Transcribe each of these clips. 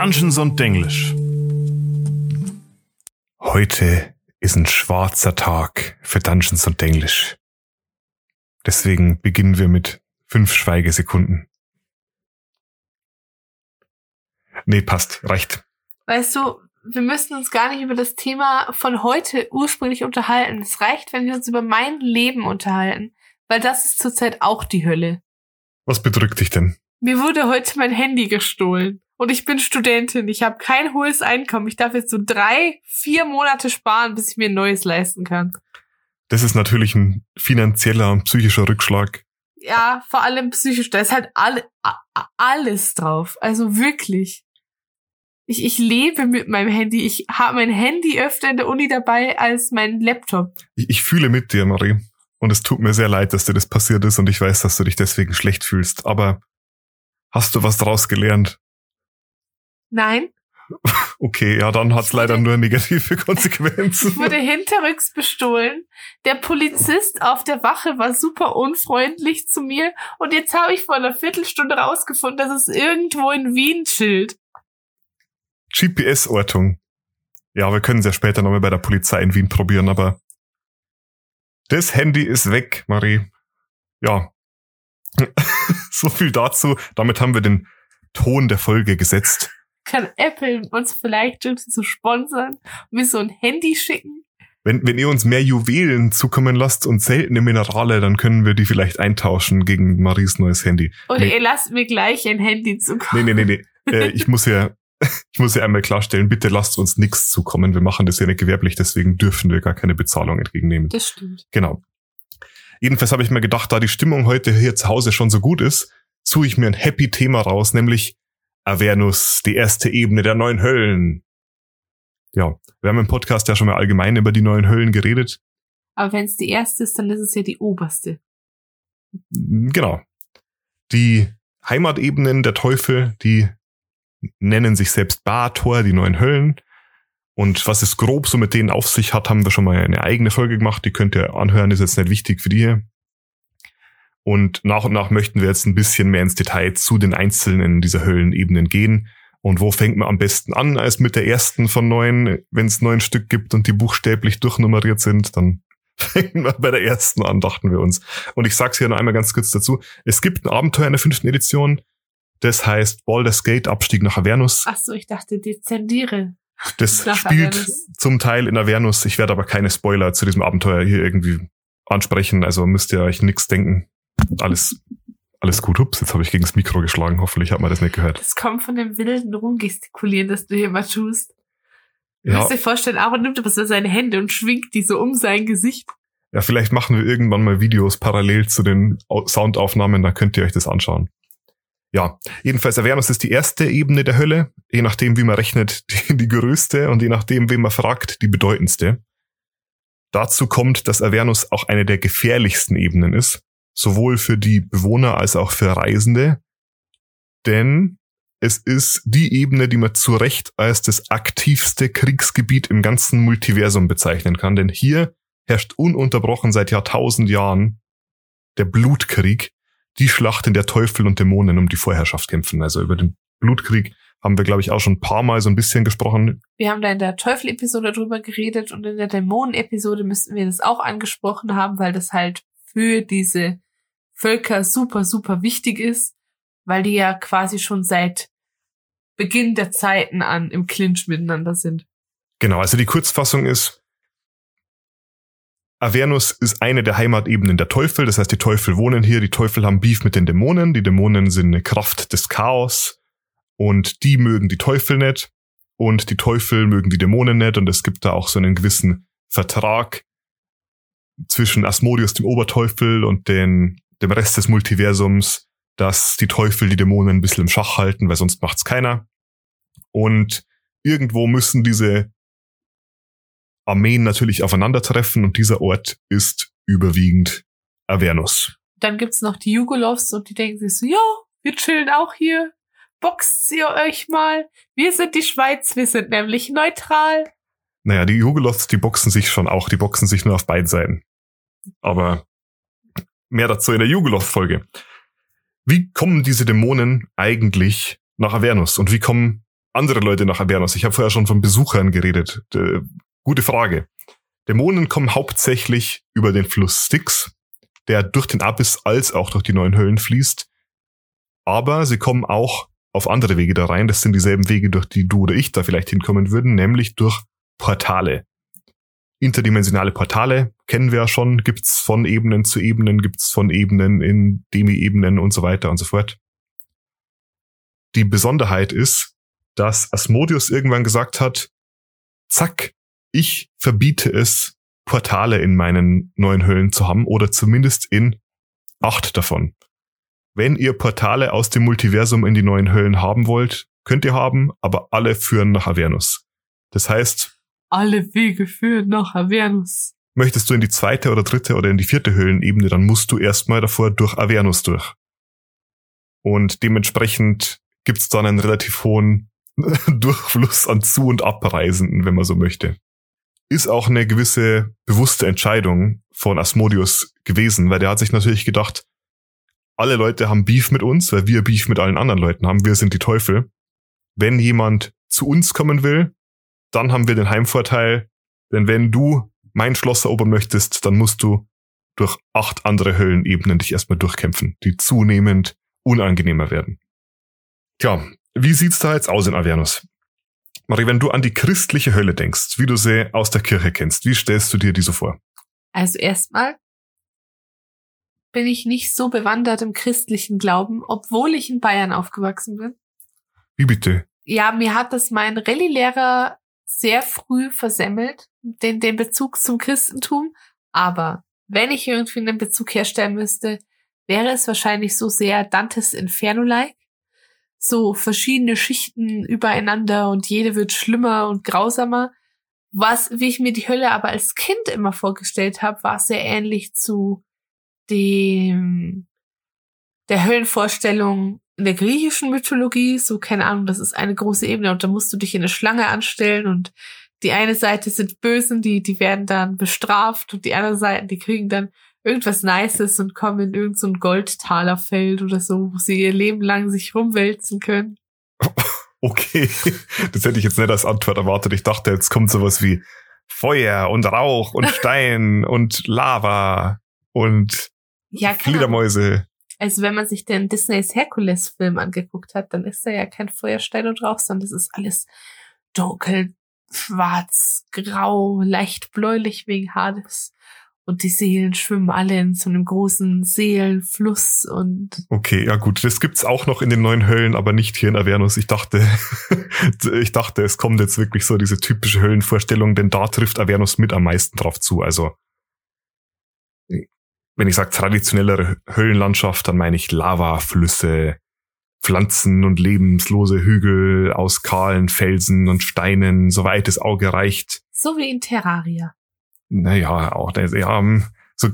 Dungeons und Denglisch. Heute ist ein schwarzer Tag für Dungeons und Denglisch. Deswegen beginnen wir mit fünf Schweigesekunden. Nee, passt, reicht. Weißt du, wir müssen uns gar nicht über das Thema von heute ursprünglich unterhalten. Es reicht, wenn wir uns über mein Leben unterhalten, weil das ist zurzeit auch die Hölle. Was bedrückt dich denn? Mir wurde heute mein Handy gestohlen. Und ich bin Studentin. Ich habe kein hohes Einkommen. Ich darf jetzt so drei, vier Monate sparen, bis ich mir ein neues leisten kann. Das ist natürlich ein finanzieller und psychischer Rückschlag. Ja, vor allem psychisch. Da ist halt alle, alles drauf. Also wirklich. Ich, ich lebe mit meinem Handy. Ich habe mein Handy öfter in der Uni dabei als mein Laptop. Ich, ich fühle mit dir, Marie. Und es tut mir sehr leid, dass dir das passiert ist und ich weiß, dass du dich deswegen schlecht fühlst. Aber hast du was daraus gelernt? Nein. Okay, ja, dann hat's leider nur negative Konsequenzen. Ich wurde hinterrücks bestohlen. Der Polizist auf der Wache war super unfreundlich zu mir und jetzt habe ich vor einer Viertelstunde rausgefunden, dass es irgendwo in Wien chillt. GPS-Ortung. Ja, wir können es ja später nochmal bei der Polizei in Wien probieren, aber das Handy ist weg, Marie. Ja. so viel dazu. Damit haben wir den Ton der Folge gesetzt kann Apple uns vielleicht so sponsern und mir so ein Handy schicken? Wenn, wenn ihr uns mehr Juwelen zukommen lasst und seltene Minerale, dann können wir die vielleicht eintauschen gegen Maries neues Handy. Oder nee. ihr lasst mir gleich ein Handy zukommen. Nee, nee, nee, nee. äh, ich muss ja, ich muss ja einmal klarstellen, bitte lasst uns nichts zukommen. Wir machen das ja nicht gewerblich, deswegen dürfen wir gar keine Bezahlung entgegennehmen. Das stimmt. Genau. Jedenfalls habe ich mir gedacht, da die Stimmung heute hier zu Hause schon so gut ist, suche ich mir ein happy Thema raus, nämlich Avernus, die erste Ebene der neuen Höllen. Ja, wir haben im Podcast ja schon mal allgemein über die neuen Höllen geredet. Aber wenn es die erste ist, dann ist es ja die oberste. Genau. Die Heimatebenen der Teufel, die nennen sich selbst Bator, die neuen Höllen. Und was es grob so mit denen auf sich hat, haben wir schon mal eine eigene Folge gemacht. Die könnt ihr anhören, ist jetzt nicht wichtig für die hier. Und nach und nach möchten wir jetzt ein bisschen mehr ins Detail zu den einzelnen dieser Höllenebenen gehen. Und wo fängt man am besten an als mit der ersten von neun? Wenn es neun Stück gibt und die buchstäblich durchnummeriert sind, dann fängen wir bei der ersten an, dachten wir uns. Und ich sag's hier noch einmal ganz kurz dazu. Es gibt ein Abenteuer in der fünften Edition. Das heißt Baldur's Gate, Abstieg nach Avernus. Ach so, ich dachte, Dezendiere. Das spielt Avernus. zum Teil in Avernus. Ich werde aber keine Spoiler zu diesem Abenteuer hier irgendwie ansprechen. Also müsst ihr euch nichts denken. Alles, alles gut. Ups, jetzt habe ich gegen das Mikro geschlagen. Hoffentlich hat man das nicht gehört. Das kommt von dem wilden Rumgestikulieren, das du hier mal tust. Du ja. musst dir vorstellen, Aaron nimmt aber so seine Hände und schwingt die so um sein Gesicht. Ja, vielleicht machen wir irgendwann mal Videos parallel zu den Soundaufnahmen, da könnt ihr euch das anschauen. Ja, jedenfalls Avernus ist die erste Ebene der Hölle, je nachdem, wie man rechnet, die, die größte und je nachdem, wen man fragt, die bedeutendste. Dazu kommt, dass Avernus auch eine der gefährlichsten Ebenen ist sowohl für die Bewohner als auch für Reisende, denn es ist die Ebene, die man zu Recht als das aktivste Kriegsgebiet im ganzen Multiversum bezeichnen kann, denn hier herrscht ununterbrochen seit Jahrtausend Jahren der Blutkrieg, die Schlacht, in der Teufel und Dämonen um die Vorherrschaft kämpfen. Also über den Blutkrieg haben wir, glaube ich, auch schon ein paar Mal so ein bisschen gesprochen. Wir haben da in der Teufel-Episode drüber geredet und in der Dämonen-Episode müssten wir das auch angesprochen haben, weil das halt für diese Völker super, super wichtig ist, weil die ja quasi schon seit Beginn der Zeiten an im Clinch miteinander sind. Genau, also die Kurzfassung ist, Avernus ist eine der Heimatebenen der Teufel, das heißt, die Teufel wohnen hier, die Teufel haben Beef mit den Dämonen, die Dämonen sind eine Kraft des Chaos. Und die mögen die Teufel nicht. Und die Teufel mögen die Dämonen nicht. Und es gibt da auch so einen gewissen Vertrag zwischen Asmodeus, dem Oberteufel, und den dem Rest des Multiversums, dass die Teufel die Dämonen ein bisschen im Schach halten, weil sonst macht's keiner. Und irgendwo müssen diese Armeen natürlich aufeinandertreffen und dieser Ort ist überwiegend Avernus. Dann gibt's noch die Jugolovs und die denken sich so, ja, wir chillen auch hier. Boxt ihr euch mal. Wir sind die Schweiz, wir sind nämlich neutral. Naja, die Jugolovs, die boxen sich schon auch, die boxen sich nur auf beiden Seiten. Aber Mehr dazu in der Jugeloth-Folge. Wie kommen diese Dämonen eigentlich nach Avernus und wie kommen andere Leute nach Avernus? Ich habe vorher schon von Besuchern geredet. Äh, gute Frage. Dämonen kommen hauptsächlich über den Fluss Styx, der durch den Abyss als auch durch die neuen Höllen fließt. Aber sie kommen auch auf andere Wege da rein. Das sind dieselben Wege, durch die du oder ich da vielleicht hinkommen würden, nämlich durch Portale. Interdimensionale Portale kennen wir ja schon, gibt's von Ebenen zu Ebenen, gibt's von Ebenen in Demi-Ebenen und so weiter und so fort. Die Besonderheit ist, dass Asmodius irgendwann gesagt hat, zack, ich verbiete es, Portale in meinen neuen Höhlen zu haben oder zumindest in acht davon. Wenn ihr Portale aus dem Multiversum in die neuen Höllen haben wollt, könnt ihr haben, aber alle führen nach Avernus. Das heißt, alle Wege führen nach Avernus. Möchtest du in die zweite oder dritte oder in die vierte Höhlenebene, dann musst du erstmal davor durch Avernus durch. Und dementsprechend gibt's dann einen relativ hohen Durchfluss an Zu- und Abreisenden, wenn man so möchte. Ist auch eine gewisse bewusste Entscheidung von Asmodius gewesen, weil der hat sich natürlich gedacht, alle Leute haben Beef mit uns, weil wir Beef mit allen anderen Leuten haben. Wir sind die Teufel. Wenn jemand zu uns kommen will, dann haben wir den Heimvorteil, denn wenn du mein Schloss erobern möchtest, dann musst du durch acht andere Höllenebenen dich erstmal durchkämpfen, die zunehmend unangenehmer werden. Tja, wie sieht's da jetzt aus in Avernus? Marie, wenn du an die christliche Hölle denkst, wie du sie aus der Kirche kennst, wie stellst du dir die so vor? Also erstmal bin ich nicht so bewandert im christlichen Glauben, obwohl ich in Bayern aufgewachsen bin. Wie bitte? Ja, mir hat das mein Rallye-Lehrer sehr früh versemmelt, den, den Bezug zum Christentum. Aber wenn ich irgendwie einen Bezug herstellen müsste, wäre es wahrscheinlich so sehr Dantes Inferno-like. So verschiedene Schichten übereinander und jede wird schlimmer und grausamer. Was, wie ich mir die Hölle aber als Kind immer vorgestellt habe, war sehr ähnlich zu dem der Höllenvorstellung in der griechischen Mythologie, so keine Ahnung, das ist eine große Ebene und da musst du dich in eine Schlange anstellen und die eine Seite sind Bösen, die, die werden dann bestraft und die andere Seite, die kriegen dann irgendwas Nices und kommen in irgendein so Goldtalerfeld oder so, wo sie ihr Leben lang sich rumwälzen können. Okay, das hätte ich jetzt nicht als Antwort erwartet. Ich dachte, jetzt kommt sowas wie Feuer und Rauch und Stein und Lava und ja, Fledermäuse. Also wenn man sich den Disneys Herkules-Film angeguckt hat, dann ist da ja kein Feuerstein und Rauch, sondern das ist alles dunkel, schwarz, grau, leicht bläulich wegen Hades. Und die Seelen schwimmen alle in so einem großen Seelenfluss und. Okay, ja gut, das gibt's auch noch in den neuen Höllen, aber nicht hier in Avernus. Ich dachte, ich dachte, es kommt jetzt wirklich so diese typische Höllenvorstellung, denn da trifft Avernus mit am meisten drauf zu. Also wenn ich sage traditionellere Höllenlandschaft, dann meine ich Lavaflüsse, Pflanzen und lebenslose Hügel aus kahlen Felsen und Steinen, soweit das Auge reicht. So wie in Terraria. Naja, auch ja, so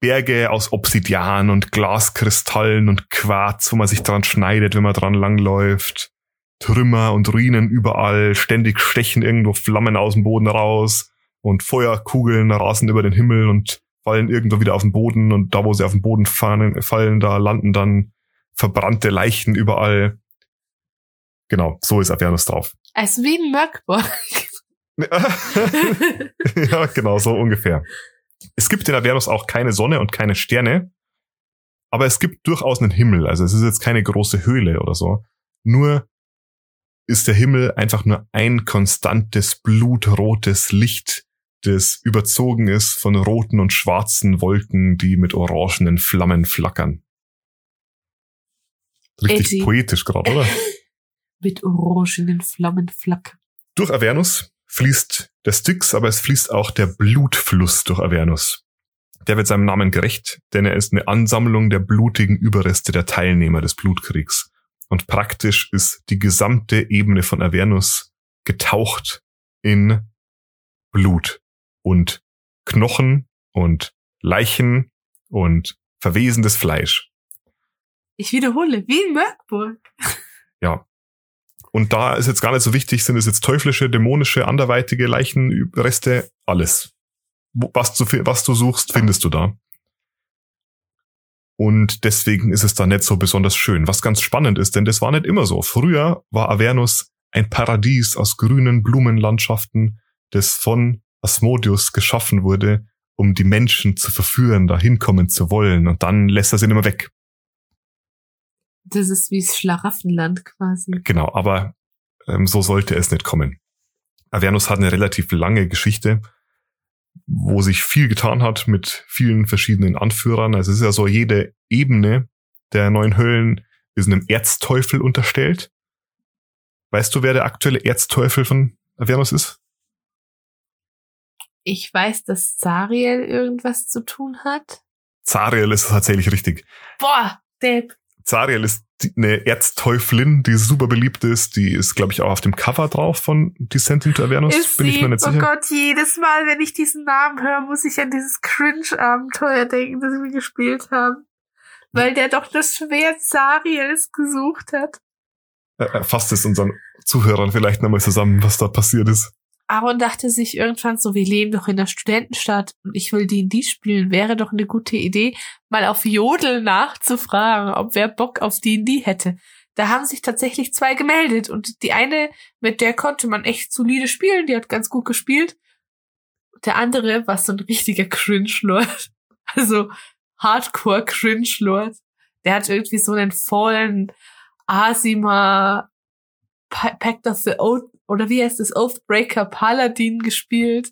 Berge aus Obsidian und Glaskristallen und Quarz, wo man sich dran schneidet, wenn man dran langläuft. Trümmer und Ruinen überall, ständig stechen irgendwo Flammen aus dem Boden raus und Feuerkugeln rasen über den Himmel und fallen irgendwo wieder auf den Boden und da, wo sie auf den Boden fallen, fallen da landen dann verbrannte Leichen überall. Genau, so ist Avernus drauf. Also wie ein Möckborg. ja, genau, so ungefähr. Es gibt in Avernus auch keine Sonne und keine Sterne, aber es gibt durchaus einen Himmel. Also es ist jetzt keine große Höhle oder so. Nur ist der Himmel einfach nur ein konstantes blutrotes Licht, das überzogen ist von roten und schwarzen Wolken, die mit orangenen Flammen flackern. Richtig Edgy. poetisch gerade, oder? mit orangenen Flammen flackern. Durch Avernus fließt der Styx, aber es fließt auch der Blutfluss durch Avernus. Der wird seinem Namen gerecht, denn er ist eine Ansammlung der blutigen Überreste der Teilnehmer des Blutkriegs. Und praktisch ist die gesamte Ebene von Avernus getaucht in Blut und Knochen und Leichen und verwesendes Fleisch. Ich wiederhole, wie in Merkburg. Ja. Und da ist jetzt gar nicht so wichtig, sind es jetzt teuflische, dämonische, anderweitige Leichenreste, alles. Was du, was du suchst, findest du da. Und deswegen ist es da nicht so besonders schön. Was ganz spannend ist, denn das war nicht immer so. Früher war Avernus ein Paradies aus grünen Blumenlandschaften, das von Asmodeus geschaffen wurde, um die Menschen zu verführen, da hinkommen zu wollen. Und dann lässt er sie immer weg. Das ist wie das Schlaraffenland quasi. Genau, aber ähm, so sollte es nicht kommen. Avernus hat eine relativ lange Geschichte, wo sich viel getan hat mit vielen verschiedenen Anführern. Also es ist ja so, jede Ebene der neuen Höllen ist einem Erzteufel unterstellt. Weißt du, wer der aktuelle Erzteufel von Avernus ist? Ich weiß, dass Zariel irgendwas zu tun hat. Zariel ist tatsächlich richtig. Boah, Depp. Zariel ist eine Erzteufelin, die super beliebt ist. Die ist, glaube ich, auch auf dem Cover drauf von Descent into Avernus. Ist Bin sie? ich mir nicht oh sicher. Gott, jedes Mal, wenn ich diesen Namen höre, muss ich an dieses Cringe-Abenteuer denken, das wir gespielt haben. Weil der doch das Schwert Zariels gesucht hat. Äh, Fasst es unseren Zuhörern vielleicht nochmal zusammen, was da passiert ist. Aaron dachte sich irgendwann so, wir leben doch in der Studentenstadt und ich will D&D spielen, wäre doch eine gute Idee, mal auf Jodel nachzufragen, ob wer Bock auf D&D hätte. Da haben sich tatsächlich zwei gemeldet und die eine, mit der konnte man echt solide spielen, die hat ganz gut gespielt. Der andere war so ein richtiger Cringe-Lord. Also Hardcore-Cringe-Lord. Der hat irgendwie so einen vollen Asima Pa- Pact of the Oath oder wie heißt es, Oathbreaker Paladin gespielt,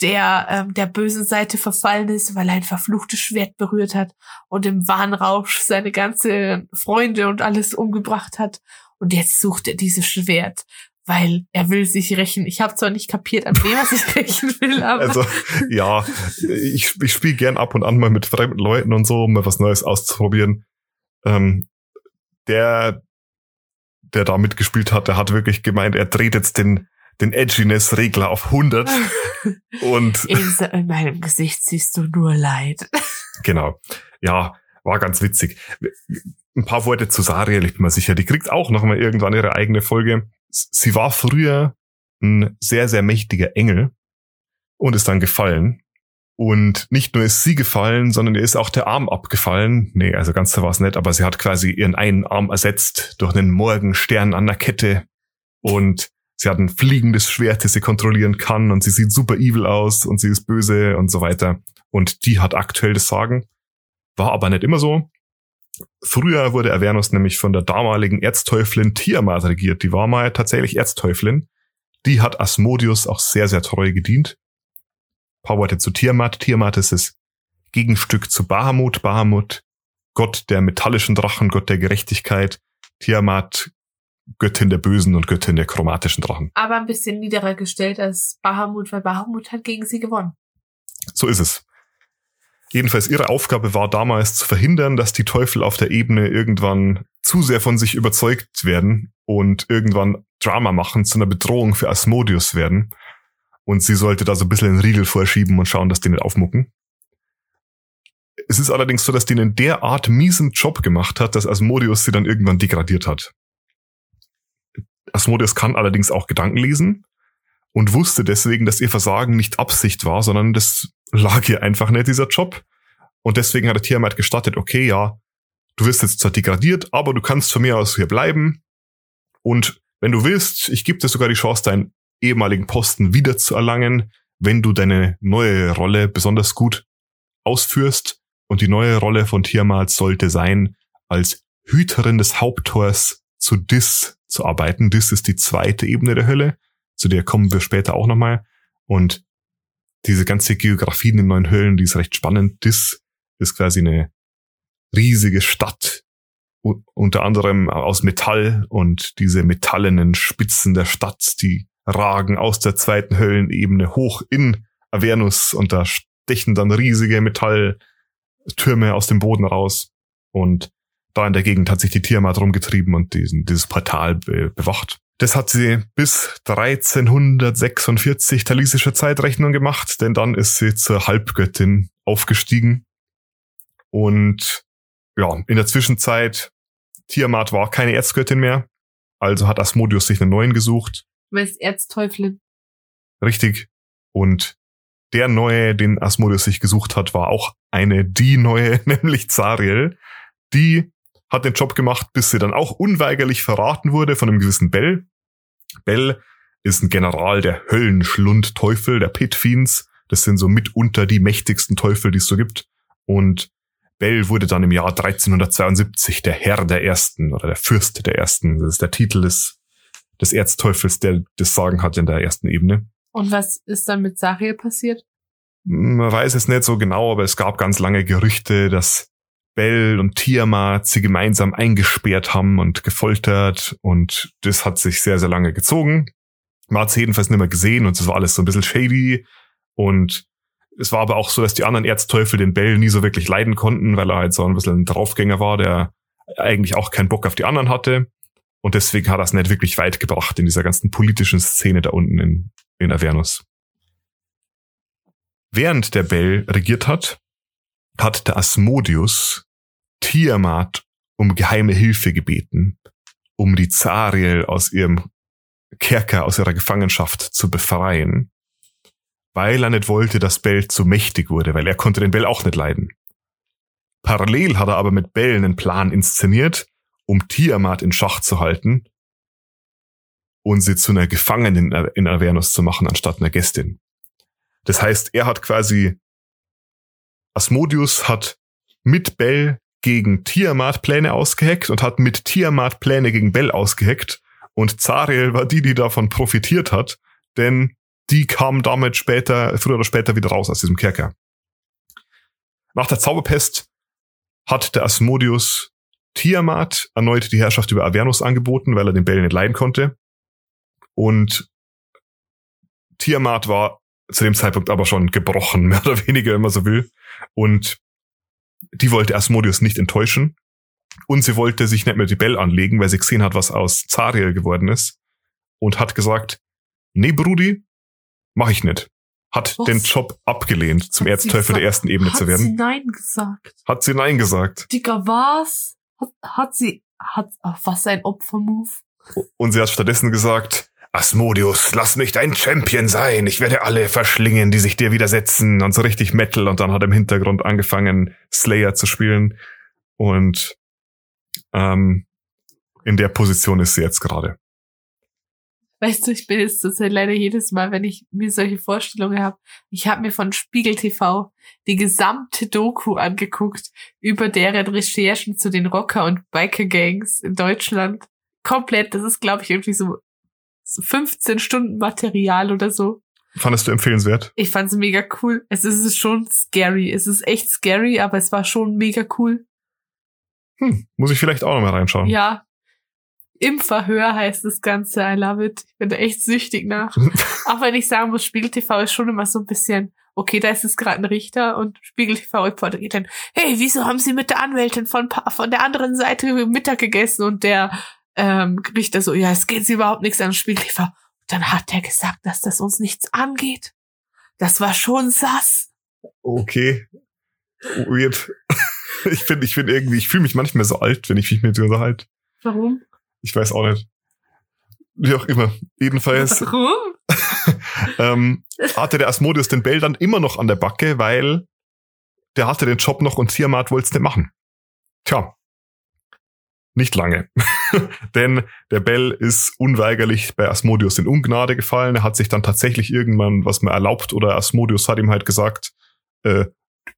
der ähm, der bösen Seite verfallen ist, weil er ein verfluchtes Schwert berührt hat und im Wahnrausch seine ganze Freunde und alles umgebracht hat. Und jetzt sucht er dieses Schwert, weil er will sich rächen. Ich habe zwar nicht kapiert, an wem er sich rächen will, aber Also, ja, ich, ich spiele gern ab und an mal mit fremden Leuten und so, um mal was Neues auszuprobieren. Ähm, der, der da mitgespielt hat, der hat wirklich gemeint, er dreht jetzt den, den Edginess-Regler auf 100 und in, meinem Gesicht siehst du nur Leid. genau, ja, war ganz witzig. Ein paar Worte zu Sariel, ich bin mir sicher, die kriegt auch noch mal irgendwann ihre eigene Folge. Sie war früher ein sehr, sehr mächtiger Engel und ist dann gefallen. Und nicht nur ist sie gefallen, sondern ihr ist auch der Arm abgefallen. Nee, also ganz so war es nicht, aber sie hat quasi ihren einen Arm ersetzt durch einen Morgenstern an der Kette. Und sie hat ein fliegendes Schwert, das sie kontrollieren kann. Und sie sieht super evil aus und sie ist böse und so weiter. Und die hat aktuell das Sagen. War aber nicht immer so. Früher wurde Avernus nämlich von der damaligen Erzteufelin Tiamat regiert. Die war mal tatsächlich Erzteufelin. Die hat Asmodeus auch sehr, sehr treu gedient. Worte zu Tiamat. Tiamat ist das Gegenstück zu Bahamut. Bahamut, Gott der metallischen Drachen, Gott der Gerechtigkeit. Tiamat, Göttin der bösen und Göttin der chromatischen Drachen. Aber ein bisschen niederer gestellt als Bahamut, weil Bahamut hat gegen sie gewonnen. So ist es. Jedenfalls ihre Aufgabe war damals zu verhindern, dass die Teufel auf der Ebene irgendwann zu sehr von sich überzeugt werden und irgendwann Drama machen, zu einer Bedrohung für Asmodeus werden. Und sie sollte da so ein bisschen einen Riegel vorschieben und schauen, dass die nicht aufmucken. Es ist allerdings so, dass die einen derart miesen Job gemacht hat, dass Asmodeus sie dann irgendwann degradiert hat. Asmodeus kann allerdings auch Gedanken lesen und wusste deswegen, dass ihr Versagen nicht Absicht war, sondern das lag ihr einfach nicht, dieser Job. Und deswegen hat der Tiamat gestattet, okay, ja, du wirst jetzt zwar degradiert, aber du kannst von mir aus hier bleiben. Und wenn du willst, ich gebe dir sogar die Chance, deinen ehemaligen Posten wieder zu erlangen, wenn du deine neue Rolle besonders gut ausführst. Und die neue Rolle von Tiamat sollte sein, als Hüterin des Haupttors zu Dis zu arbeiten. Dis ist die zweite Ebene der Hölle. Zu der kommen wir später auch nochmal. Und diese ganze Geografie in den neuen Höhlen, die ist recht spannend. Dis ist quasi eine riesige Stadt, unter anderem aus Metall und diese metallenen Spitzen der Stadt, die ragen aus der zweiten Höllenebene hoch in Avernus und da stechen dann riesige Metalltürme aus dem Boden raus und da in der Gegend hat sich die Tiamat rumgetrieben und diesen, dieses Portal be bewacht. Das hat sie bis 1346 talisische Zeitrechnung gemacht, denn dann ist sie zur Halbgöttin aufgestiegen. Und ja, in der Zwischenzeit, Tiamat war keine Erzgöttin mehr, also hat Asmodeus sich einen neuen gesucht. Weil es Erzteufelin. Richtig. Und der neue, den Asmodeus sich gesucht hat, war auch eine die neue, nämlich Zariel. Die hat den Job gemacht, bis sie dann auch unweigerlich verraten wurde von einem gewissen Bell. Bell ist ein General der Höllenschlund-Teufel, der Pit Fiends. Das sind so mitunter die mächtigsten Teufel, die es so gibt. Und Bell wurde dann im Jahr 1372 der Herr der Ersten oder der Fürst der Ersten. Das ist der Titel des, des Erzteufels, der das Sagen hat in der ersten Ebene. Und was ist dann mit Sariel passiert? Man weiß es nicht so genau, aber es gab ganz lange Gerüchte, dass Bell und Tiamat sie gemeinsam eingesperrt haben und gefoltert und das hat sich sehr, sehr lange gezogen. Man hat sie jedenfalls nicht mehr gesehen und es war alles so ein bisschen shady und es war aber auch so, dass die anderen Erzteufel den Bell nie so wirklich leiden konnten, weil er halt so ein bisschen ein Draufgänger war, der eigentlich auch keinen Bock auf die anderen hatte. Und deswegen hat es nicht wirklich weit gebracht in dieser ganzen politischen Szene da unten in, in Avernus. Während der Bell regiert hat, hat der Asmodius Tiamat um geheime Hilfe gebeten, um die Zariel aus ihrem Kerker, aus ihrer Gefangenschaft zu befreien, weil er nicht wollte, dass Bell zu mächtig wurde, weil er konnte den Bell auch nicht leiden. Parallel hat er aber mit Bell einen Plan inszeniert, um Tiamat in Schach zu halten und sie zu einer Gefangenen in Avernus zu machen, anstatt einer Gästin. Das heißt, er hat quasi, Asmodius hat mit Bell gegen Tiamat Pläne ausgeheckt und hat mit Tiamat Pläne gegen Bell ausgeheckt. Und Zariel war die, die davon profitiert hat, denn die kam damit später, früher oder später wieder raus aus diesem Kerker. Nach der Zauberpest hat der Asmodius Tiamat erneut die Herrschaft über Avernus angeboten, weil er den Bell nicht leiden konnte. Und Tiamat war zu dem Zeitpunkt aber schon gebrochen, mehr oder weniger, wenn man so will. Und die wollte Asmodius nicht enttäuschen. Und sie wollte sich nicht mehr die Bell anlegen, weil sie gesehen hat, was aus Zariel geworden ist. Und hat gesagt, nee, Brudi, mach ich nicht. Hat was? den Job abgelehnt, zum Erzteufel der ersten Ebene zu werden. Hat sie Nein gesagt? Hat sie Nein gesagt. Digga, was? Hat, hat sie, hat, was ein Opfermove. Und sie hat stattdessen gesagt, Asmodius, lass mich dein Champion sein. Ich werde alle verschlingen, die sich dir widersetzen. Und so richtig Metal. Und dann hat im Hintergrund angefangen, Slayer zu spielen. Und ähm, in der Position ist sie jetzt gerade. Weißt du, ich bin jetzt zurzeit leider jedes Mal, wenn ich mir solche Vorstellungen habe. Ich habe mir von Spiegel TV die gesamte Doku angeguckt über deren Recherchen zu den Rocker- und Biker-Gangs in Deutschland. Komplett, das ist, glaube ich, irgendwie so 15 Stunden Material oder so. Fandest du empfehlenswert? Ich fand es mega cool. Es ist schon scary. Es ist echt scary, aber es war schon mega cool. Hm, muss ich vielleicht auch noch mal reinschauen. Ja. Im Verhör heißt das Ganze. I love it. Ich bin da echt süchtig nach. auch wenn ich sagen muss, Spiegel TV ist schon immer so ein bisschen, okay, da ist es gerade ein Richter und Spiegel TV Reporter geht dann, hey, wieso haben Sie mit der Anwältin von, von der anderen Seite Mittag gegessen und der ähm, Richter so, ja, es geht sie überhaupt nichts an Spielkäfer. Dann hat er gesagt, dass das uns nichts angeht. Das war schon sass. Okay. Weird. Ich finde, ich finde irgendwie, ich fühle mich manchmal so alt, wenn ich mich mit dir unterhalte. Warum? Ich weiß auch nicht. Wie auch immer. Jedenfalls. Warum? ähm, hatte der Asmodius den Bell dann immer noch an der Backe, weil der hatte den Job noch und Tiamat wollte es nicht machen. Tja, nicht lange. Denn der Bell ist unweigerlich bei Asmodius in Ungnade gefallen. Er hat sich dann tatsächlich irgendwann was mehr erlaubt oder Asmodius hat ihm halt gesagt, äh,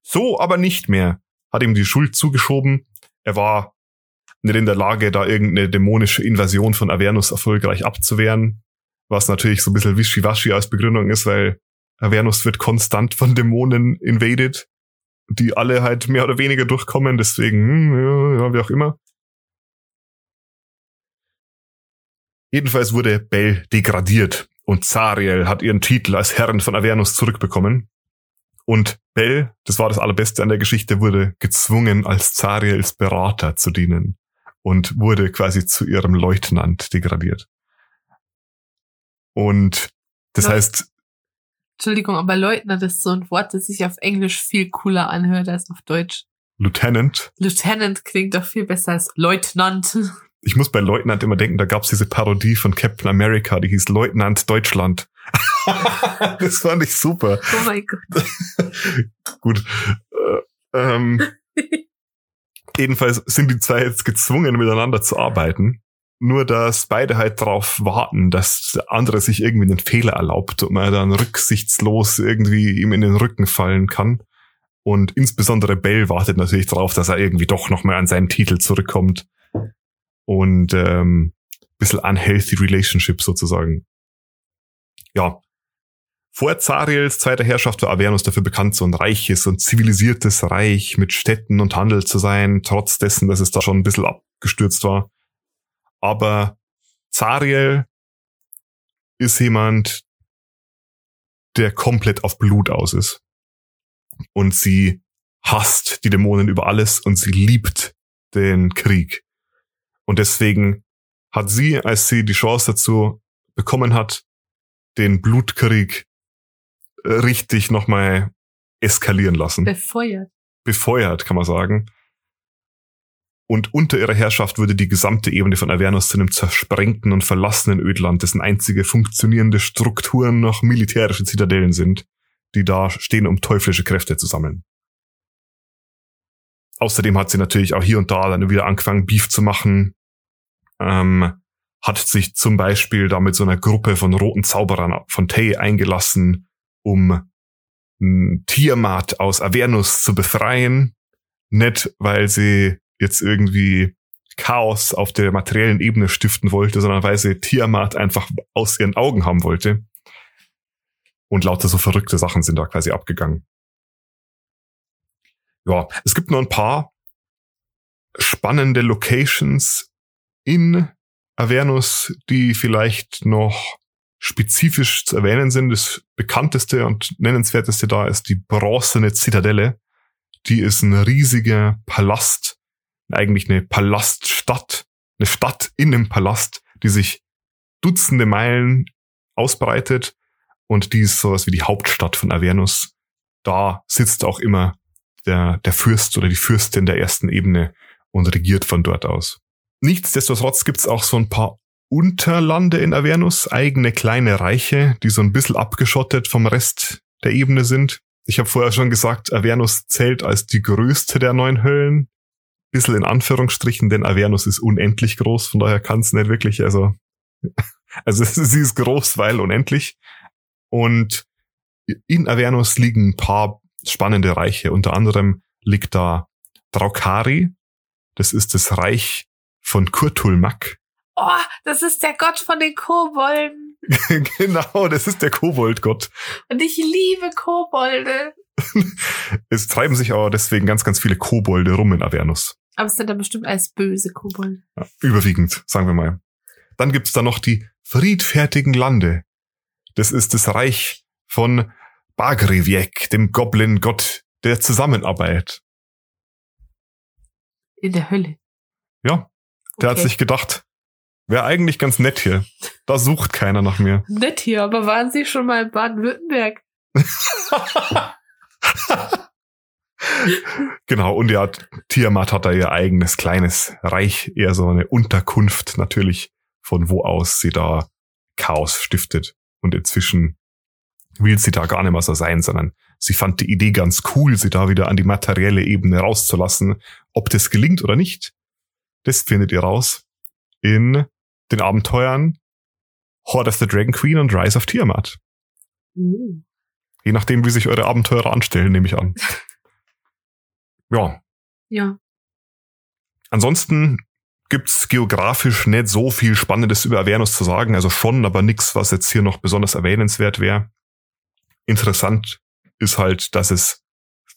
so aber nicht mehr. Hat ihm die Schuld zugeschoben. Er war nicht in der Lage, da irgendeine dämonische Invasion von Avernus erfolgreich abzuwehren. Was natürlich so ein bisschen wischiwaschi als Begründung ist, weil Avernus wird konstant von Dämonen invaded, die alle halt mehr oder weniger durchkommen. Deswegen, hm, ja, wie auch immer. Jedenfalls wurde Bell degradiert und Zariel hat ihren Titel als Herrin von Avernus zurückbekommen. Und Bell, das war das Allerbeste an der Geschichte, wurde gezwungen, als Zariels Berater zu dienen und wurde quasi zu ihrem Leutnant degradiert. Und das Leut heißt. Entschuldigung, aber Leutnant ist so ein Wort, das sich auf Englisch viel cooler anhört als auf Deutsch. Lieutenant. Lieutenant klingt doch viel besser als Leutnant ich muss bei Leutnant immer denken, da gab's diese Parodie von Captain America, die hieß Leutnant Deutschland. das fand ich super. Oh mein Gott. Gut. Äh, ähm, jedenfalls sind die zwei jetzt gezwungen, miteinander zu arbeiten. Nur, dass beide halt darauf warten, dass der andere sich irgendwie einen Fehler erlaubt und man dann rücksichtslos irgendwie ihm in den Rücken fallen kann. Und insbesondere Bell wartet natürlich darauf, dass er irgendwie doch nochmal an seinen Titel zurückkommt. Und ähm, bisschen unhealthy relationship sozusagen. Ja. Vor Zariels zweiter Herrschaft war Avernus dafür bekannt, so ein reiches und zivilisiertes Reich mit Städten und Handel zu sein, trotz dessen, dass es da schon ein bisschen abgestürzt war. Aber Zariel ist jemand, der komplett auf Blut aus ist. Und sie hasst die Dämonen über alles und sie liebt den Krieg. Und deswegen hat sie, als sie die Chance dazu bekommen hat, den Blutkrieg richtig nochmal eskalieren lassen. Befeuert. Befeuert, kann man sagen. Und unter ihrer Herrschaft würde die gesamte Ebene von Avernus zu einem zersprengten und verlassenen Ödland, dessen einzige funktionierende Strukturen noch militärische Zitadellen sind, die da stehen, um teuflische Kräfte zu sammeln. Außerdem hat sie natürlich auch hier und da dann wieder angefangen, Beef zu machen, ähm, hat sich zum Beispiel da mit so einer Gruppe von roten Zauberern von Tay eingelassen, um Tiamat aus Avernus zu befreien. Nicht, weil sie jetzt irgendwie Chaos auf der materiellen Ebene stiften wollte, sondern weil sie Tiamat einfach aus ihren Augen haben wollte. Und lauter so verrückte Sachen sind da quasi abgegangen. Ja, es gibt nur ein paar spannende Locations in Avernus, die vielleicht noch spezifisch zu erwähnen sind. Das bekannteste und nennenswerteste da ist die bronzene Zitadelle. Die ist ein riesiger Palast, eigentlich eine Palaststadt, eine Stadt in einem Palast, die sich Dutzende Meilen ausbreitet und die ist sowas wie die Hauptstadt von Avernus. Da sitzt auch immer der, der Fürst oder die Fürstin der ersten Ebene und regiert von dort aus. Nichtsdestotrotz gibt's auch so ein paar Unterlande in Avernus, eigene kleine Reiche, die so ein bisschen abgeschottet vom Rest der Ebene sind. Ich habe vorher schon gesagt, Avernus zählt als die größte der neun Höllen. Bisschen in Anführungsstrichen, denn Avernus ist unendlich groß, von daher kann es nicht wirklich, also, also sie ist groß, weil unendlich. Und in Avernus liegen ein paar spannende Reiche. Unter anderem liegt da Draukari. Das ist das Reich von Kurtulmak. Oh, das ist der Gott von den Kobolden. genau, das ist der Koboldgott. Und ich liebe Kobolde. es treiben sich aber deswegen ganz, ganz viele Kobolde rum in Avernus. Aber es sind dann bestimmt als böse Kobolde. Ja, überwiegend, sagen wir mal. Dann gibt's da noch die friedfertigen Lande. Das ist das Reich von Bagriviek, dem Goblin-Gott der Zusammenarbeit. In der Hölle. Ja, der okay. hat sich gedacht, wäre eigentlich ganz nett hier. Da sucht keiner nach mir. Nett hier, aber waren Sie schon mal in Baden-Württemberg? genau, und ja, Tiamat hat da ihr eigenes kleines Reich, eher so eine Unterkunft natürlich, von wo aus sie da Chaos stiftet. Und inzwischen will sie da gar nicht mehr so sein, sondern sie fand die Idee ganz cool, sie da wieder an die materielle Ebene rauszulassen. Ob das gelingt oder nicht, das findet ihr raus in den Abenteuern Horde of the Dragon Queen und Rise of Tiamat. Uh. Je nachdem, wie sich eure Abenteurer anstellen, nehme ich an. ja. Ja. Ansonsten gibt's geografisch nicht so viel Spannendes über Avernus zu sagen, also schon, aber nichts, was jetzt hier noch besonders erwähnenswert wäre. Interessant ist halt, dass es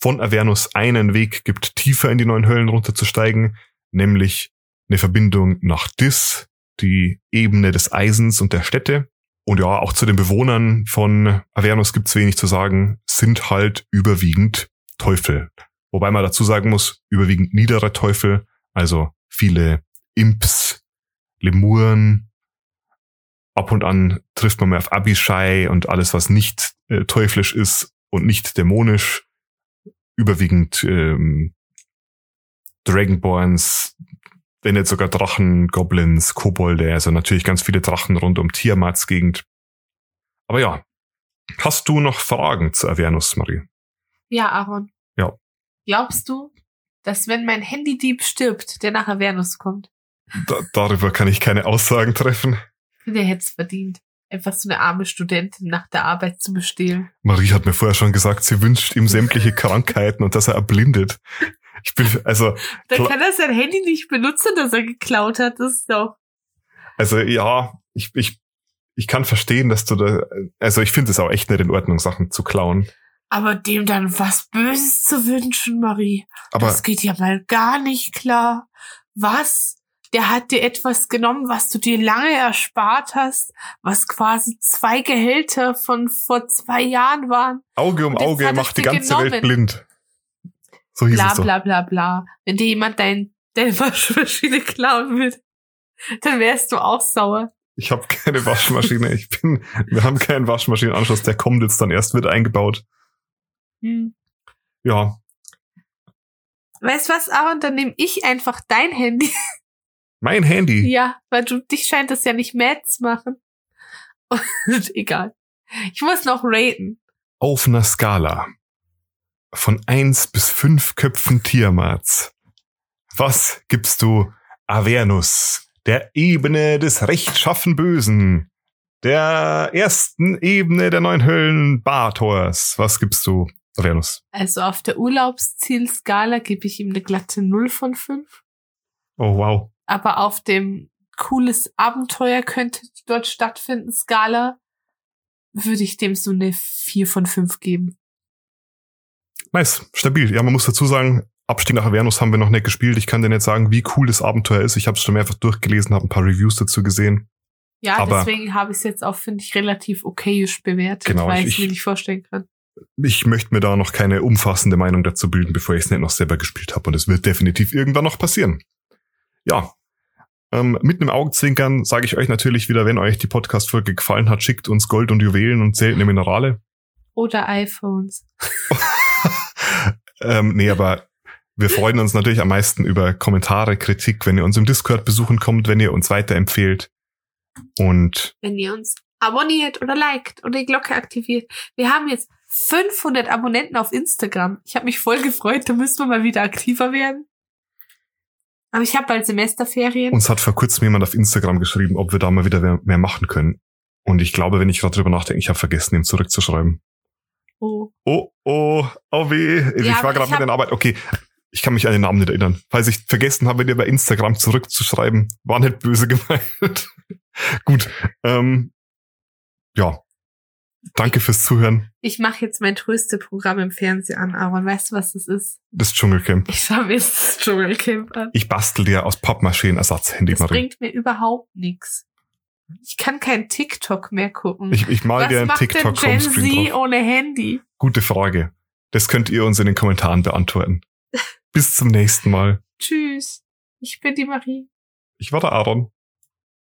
von Avernus einen Weg gibt, tiefer in die neuen Höllen runterzusteigen, nämlich eine Verbindung nach Dis, die Ebene des Eisens und der Städte. Und ja, auch zu den Bewohnern von Avernus gibt's wenig zu sagen, sind halt überwiegend Teufel. Wobei man dazu sagen muss, überwiegend niedere Teufel, also viele Imps, Lemuren. Ab und an trifft man mehr auf Abishai und alles, was nicht äh, teuflisch ist und nicht dämonisch. Überwiegend ähm, Dragonborns, wenn jetzt sogar Drachen, Goblins, Kobolde, also natürlich ganz viele Drachen rund um Tiamats Gegend. Aber ja, hast du noch Fragen zu Avernus, Marie? Ja, Aaron. Ja. Glaubst du, dass wenn mein Handydieb stirbt, der nach Avernus kommt? Da, darüber kann ich keine Aussagen treffen. Der hätte es verdient. Einfach so eine arme Studentin nach der Arbeit zu bestehlen. Marie hat mir vorher schon gesagt, sie wünscht ihm sämtliche Krankheiten und dass er erblindet. Ich bin, also. Dann kann er sein Handy nicht benutzen, das er geklaut hat. Das ist doch. Also ja, ich, ich, ich kann verstehen, dass du da. Also ich finde es auch echt nicht in Ordnung, Sachen zu klauen. Aber dem dann was Böses zu wünschen, Marie. Aber das geht ja mal gar nicht klar. Was? Der hat dir etwas genommen, was du dir lange erspart hast, was quasi zwei Gehälter von vor zwei Jahren waren. Auge um Auge macht die ganze genommen. Welt blind. So hieß Bla es doch. bla bla bla. Wenn dir jemand dein, deine Waschmaschine klauen will, dann wärst du auch sauer. Ich habe keine Waschmaschine. Ich bin, wir haben keinen Waschmaschinenanschluss. Der kommt jetzt dann erst, wird eingebaut. Hm. Ja, Weißt du was, Aaron? Dann nehme ich einfach dein Handy. mein Handy. Ja, weil du dich scheint das ja nicht mad zu machen. Und egal. Ich muss noch raten. Auf einer Skala von eins bis fünf Köpfen Tiamats. Was gibst du Avernus, der Ebene des rechtschaffen Bösen, der ersten Ebene der neun Höllen Bathors? Was gibst du Avernus? Also auf der Urlaubszielskala gebe ich ihm eine glatte 0 von 5. Oh wow. Aber auf dem cooles Abenteuer könnte dort stattfinden Skala würde ich dem so eine 4 von 5 geben. Nice, stabil. Ja, man muss dazu sagen, Abstieg nach Avernus haben wir noch nicht gespielt. Ich kann dir nicht sagen, wie cool das Abenteuer ist. Ich habe es schon mehrfach durchgelesen, habe ein paar Reviews dazu gesehen. Ja, Aber- deswegen habe ich es jetzt auch, finde ich, relativ okayisch bewertet, Genau, weil ich es mir nicht vorstellen kann. Ich möchte mir da noch keine umfassende Meinung dazu bilden, bevor ich es nicht noch selber gespielt habe. Und es wird definitiv irgendwann noch passieren. Ja. Ähm, mit einem Augenzwinkern sage ich euch natürlich wieder, wenn euch die Podcast-Folge gefallen hat, schickt uns Gold und Juwelen und seltene Minerale. Oder iPhones. ähm, nee, aber wir freuen uns natürlich am meisten über Kommentare, Kritik, wenn ihr uns im Discord besuchen kommt, wenn ihr uns weiterempfehlt. Und Wenn ihr uns abonniert oder liked oder die Glocke aktiviert. Wir haben jetzt 500 Abonnenten auf Instagram. Ich habe mich voll gefreut, da müssen wir mal wieder aktiver werden. Aber ich habe bald Semesterferien. uns hat vor kurzem jemand auf Instagram geschrieben, ob wir da mal wieder mehr, machen können. Und ich glaube, wenn ich gerade drüber nachdenke, ich habe vergessen, ihm zurückzuschreiben. Oh. Oh, oh, oh weh. Ich Ja, war gerade mit der Arbeit. Okay, ich kann mich an den Namen nicht erinnern. Falls ich vergessen habe, dir bei Instagram zurückzuschreiben, war nicht böse gemeint. Gut. Ähm, ja. Danke fürs Zuhören. Ich mache jetzt mein Trösteprogramm im Fernsehen an, Aaron. Weißt du, was das ist? Das Dschungelcamp. Ich schaue mir jetzt das Dschungelcamp an. Ich bastel dir aus Pappmaché ein Ersatzhandy, Das Marie. bringt mir überhaupt nichts. Ich kann kein TikTok mehr gucken. Ich, ich mal was dir ein macht denn TikTok Gen Z ohne Handy? Gute Frage. Das könnt ihr uns in den Kommentaren beantworten. Bis zum nächsten Mal. Tschüss. Ich bin die Marie. Ich war der Aaron.